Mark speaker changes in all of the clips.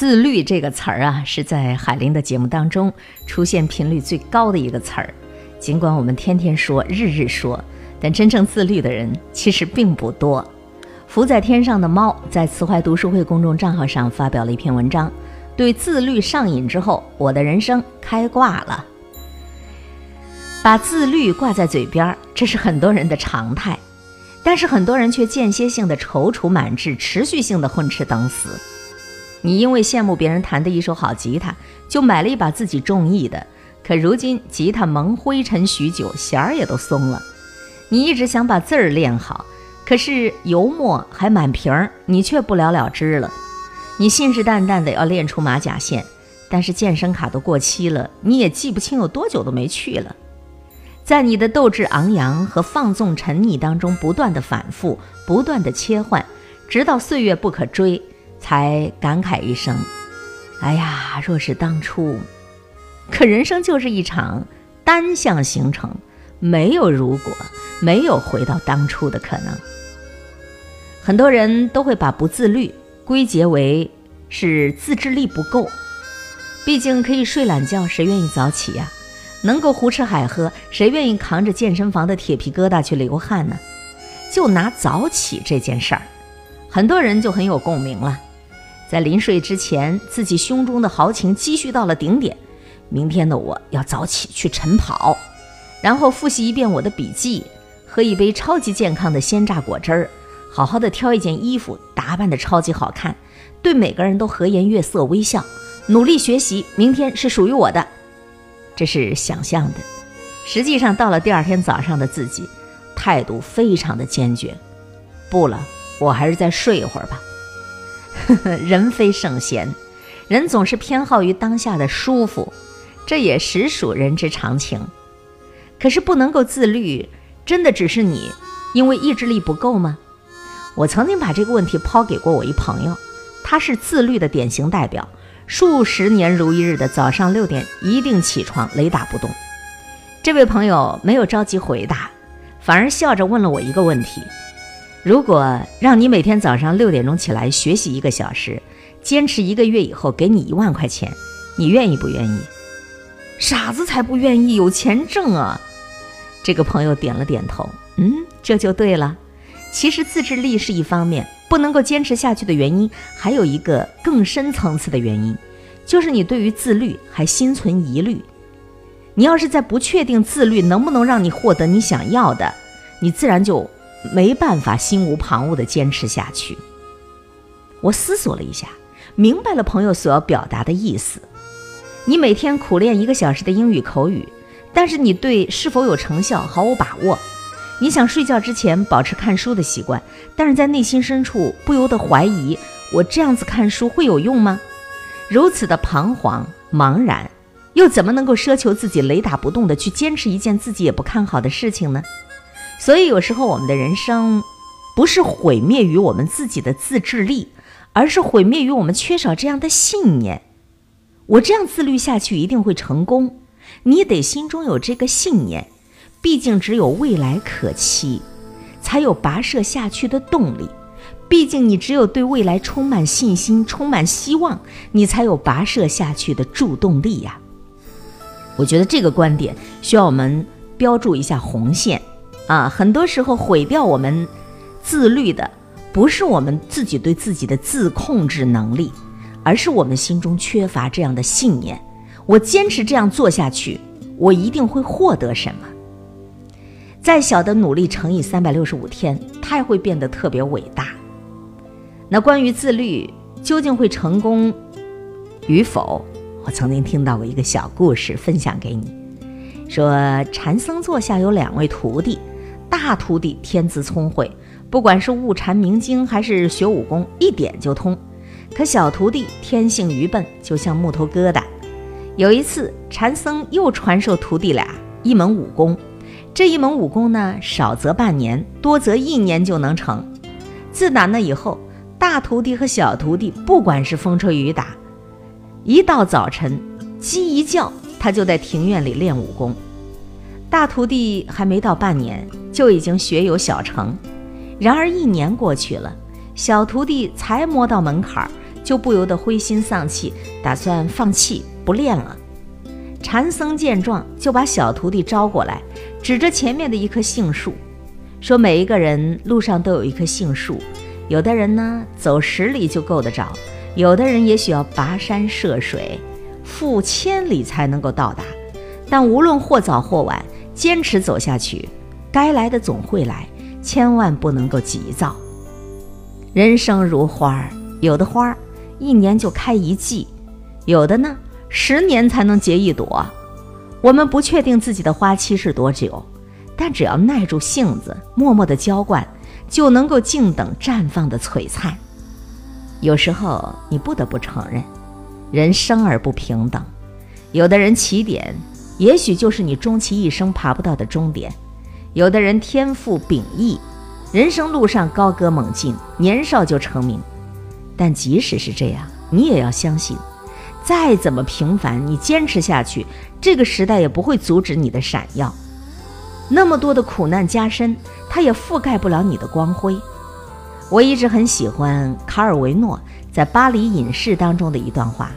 Speaker 1: 自律这个词儿啊，是在海玲的节目当中出现频率最高的一个词儿。尽管我们天天说、日日说，但真正自律的人其实并不多。浮在天上的猫在慈怀读书会公众账号上发表了一篇文章，对自律上瘾之后，我的人生开挂了。把自律挂在嘴边，这是很多人的常态，但是很多人却间歇性的踌躇满志，持续性的混吃等死。你因为羡慕别人弹的一手好吉他，就买了一把自己中意的，可如今吉他蒙灰尘许久，弦儿也都松了。你一直想把字儿练好，可是油墨还满瓶儿，你却不了了之了。你信誓旦旦的要练出马甲线，但是健身卡都过期了，你也记不清有多久都没去了。在你的斗志昂扬和放纵沉溺当中，不断的反复，不断的切换，直到岁月不可追。才感慨一声：“哎呀，若是当初……可人生就是一场单向行程，没有如果，没有回到当初的可能。很多人都会把不自律归结为是自制力不够。毕竟可以睡懒觉，谁愿意早起呀？能够胡吃海喝，谁愿意扛着健身房的铁皮疙瘩去流汗呢？就拿早起这件事儿，很多人就很有共鸣了。”在临睡之前，自己胸中的豪情积蓄到了顶点。明天的我要早起去晨跑，然后复习一遍我的笔记，喝一杯超级健康的鲜榨果汁儿，好好的挑一件衣服，打扮的超级好看，对每个人都和颜悦色微笑，努力学习。明天是属于我的，这是想象的。实际上到了第二天早上的自己，态度非常的坚决。不了，我还是再睡一会儿吧。呵 呵人非圣贤，人总是偏好于当下的舒服，这也实属人之常情。可是不能够自律，真的只是你因为意志力不够吗？我曾经把这个问题抛给过我一朋友，他是自律的典型代表，数十年如一日的早上六点一定起床，雷打不动。这位朋友没有着急回答，反而笑着问了我一个问题。如果让你每天早上六点钟起来学习一个小时，坚持一个月以后给你一万块钱，你愿意不愿意？傻子才不愿意，有钱挣啊！这个朋友点了点头，嗯，这就对了。其实自制力是一方面，不能够坚持下去的原因，还有一个更深层次的原因，就是你对于自律还心存疑虑。你要是在不确定自律能不能让你获得你想要的，你自然就。没办法心无旁骛地坚持下去。我思索了一下，明白了朋友所要表达的意思。你每天苦练一个小时的英语口语，但是你对是否有成效毫无把握。你想睡觉之前保持看书的习惯，但是在内心深处不由得怀疑：我这样子看书会有用吗？如此的彷徨茫然，又怎么能够奢求自己雷打不动地去坚持一件自己也不看好的事情呢？所以有时候我们的人生，不是毁灭于我们自己的自制力，而是毁灭于我们缺少这样的信念。我这样自律下去一定会成功，你得心中有这个信念。毕竟只有未来可期，才有跋涉下去的动力。毕竟你只有对未来充满信心、充满希望，你才有跋涉下去的助动力呀。我觉得这个观点需要我们标注一下红线。啊，很多时候毁掉我们自律的，不是我们自己对自己的自控制能力，而是我们心中缺乏这样的信念。我坚持这样做下去，我一定会获得什么？再小的努力乘以三百六十五天，它也会变得特别伟大。那关于自律究竟会成功与否，我曾经听到过一个小故事，分享给你，说禅僧座下有两位徒弟。大徒弟天资聪慧，不管是悟禅明经还是学武功，一点就通。可小徒弟天性愚笨，就像木头疙瘩。有一次，禅僧又传授徒弟俩一门武功，这一门武功呢，少则半年，多则一年就能成。自打那以后，大徒弟和小徒弟不管是风吹雨打，一到早晨，鸡一叫，他就在庭院里练武功。大徒弟还没到半年。就已经学有小成，然而一年过去了，小徒弟才摸到门槛儿，就不由得灰心丧气，打算放弃不练了。禅僧见状，就把小徒弟招过来，指着前面的一棵杏树，说：“每一个人路上都有一棵杏树，有的人呢走十里就够得着，有的人也许要跋山涉水，赴千里才能够到达。但无论或早或晚，坚持走下去，该来的总会来，千万不能够急躁。人生如花儿，有的花儿一年就开一季，有的呢。”十年才能结一朵，我们不确定自己的花期是多久，但只要耐住性子，默默的浇灌，就能够静等绽放的璀璨。有时候你不得不承认，人生而不平等，有的人起点也许就是你终其一生爬不到的终点，有的人天赋秉异，人生路上高歌猛进，年少就成名。但即使是这样，你也要相信。再怎么平凡，你坚持下去，这个时代也不会阻止你的闪耀。那么多的苦难加深，它也覆盖不了你的光辉。我一直很喜欢卡尔维诺在《巴黎隐士》当中的一段话：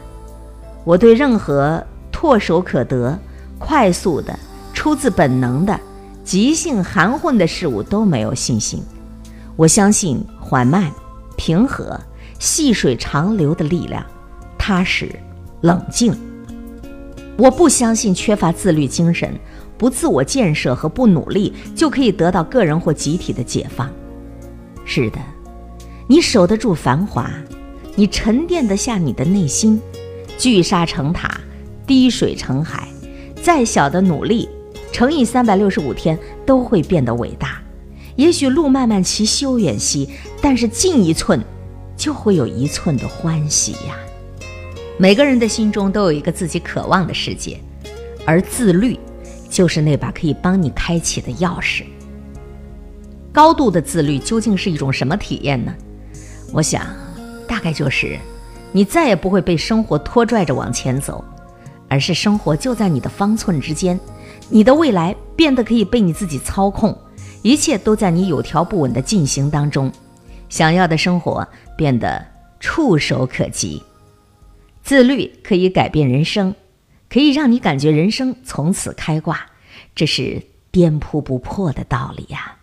Speaker 1: 我对任何唾手可得、快速的、出自本能的、即兴含混的事物都没有信心。我相信缓慢、平和、细水长流的力量，踏实。冷静。我不相信缺乏自律精神、不自我建设和不努力就可以得到个人或集体的解放。是的，你守得住繁华，你沉淀得下你的内心，聚沙成塔，滴水成海。再小的努力，乘以三百六十五天，都会变得伟大。也许路漫漫其修远兮，但是进一寸，就会有一寸的欢喜呀。每个人的心中都有一个自己渴望的世界，而自律就是那把可以帮你开启的钥匙。高度的自律究竟是一种什么体验呢？我想，大概就是你再也不会被生活拖拽着往前走，而是生活就在你的方寸之间，你的未来变得可以被你自己操控，一切都在你有条不紊的进行当中，想要的生活变得触手可及。自律可以改变人生，可以让你感觉人生从此开挂，这是颠扑不破的道理呀。